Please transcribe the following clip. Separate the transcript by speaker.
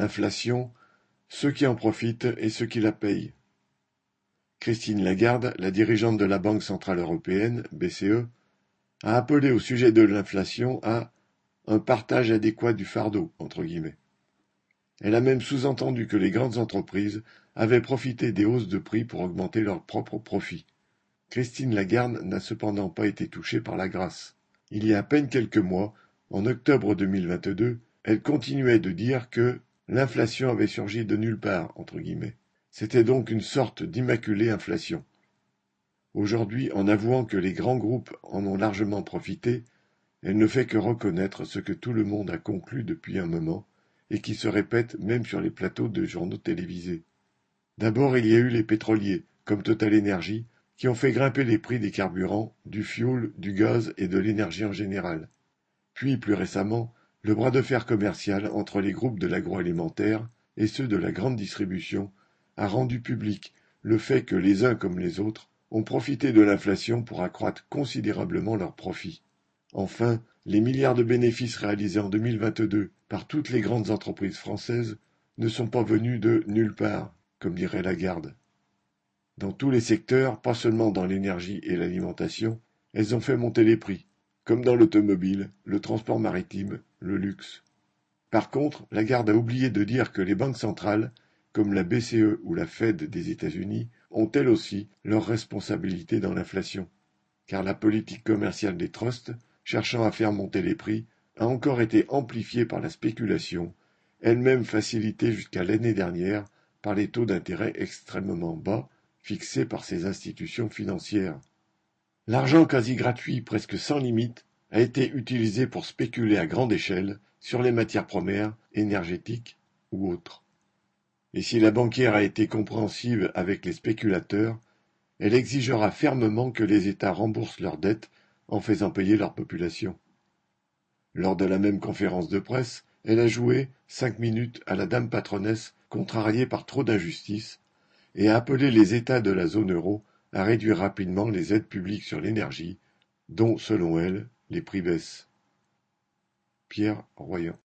Speaker 1: Inflation, ceux qui en profitent et ceux qui la payent. Christine Lagarde, la dirigeante de la Banque centrale européenne, BCE, a appelé au sujet de l'inflation à un partage adéquat du fardeau, entre guillemets. Elle a même sous-entendu que les grandes entreprises avaient profité des hausses de prix pour augmenter leurs propres profits. Christine Lagarde n'a cependant pas été touchée par la grâce. Il y a à peine quelques mois, en octobre 2022, elle continuait de dire que l'inflation avait surgi de nulle part, entre guillemets. C'était donc une sorte d'immaculée inflation. Aujourd'hui, en avouant que les grands groupes en ont largement profité, elle ne fait que reconnaître ce que tout le monde a conclu depuis un moment et qui se répète même sur les plateaux de journaux télévisés. D'abord, il y a eu les pétroliers, comme Total Energy, qui ont fait grimper les prix des carburants, du fioul, du gaz et de l'énergie en général. Puis, plus récemment, le bras de fer commercial entre les groupes de l'agroalimentaire et ceux de la grande distribution a rendu public le fait que les uns comme les autres ont profité de l'inflation pour accroître considérablement leurs profits. Enfin, les milliards de bénéfices réalisés en 2022 par toutes les grandes entreprises françaises ne sont pas venus de nulle part, comme dirait Lagarde. Dans tous les secteurs, pas seulement dans l'énergie et l'alimentation, elles ont fait monter les prix, comme dans l'automobile, le transport maritime, le luxe. Par contre, Lagarde a oublié de dire que les banques centrales, comme la BCE ou la Fed des États-Unis, ont elles aussi leur responsabilité dans l'inflation, car la politique commerciale des trusts, cherchant à faire monter les prix, a encore été amplifiée par la spéculation, elle-même facilitée jusqu'à l'année dernière par les taux d'intérêt extrêmement bas fixés par ces institutions financières. L'argent quasi gratuit, presque sans limite, a été utilisé pour spéculer à grande échelle sur les matières premières, énergétiques ou autres. Et si la banquière a été compréhensive avec les spéculateurs, elle exigera fermement que les États remboursent leurs dettes en faisant payer leur population. Lors de la même conférence de presse, elle a joué cinq minutes à la dame patronesse contrariée par trop d'injustice et a appelé les États de la zone euro à réduire rapidement les aides publiques sur l'énergie, dont, selon elle, les prix baissent. Pierre Royan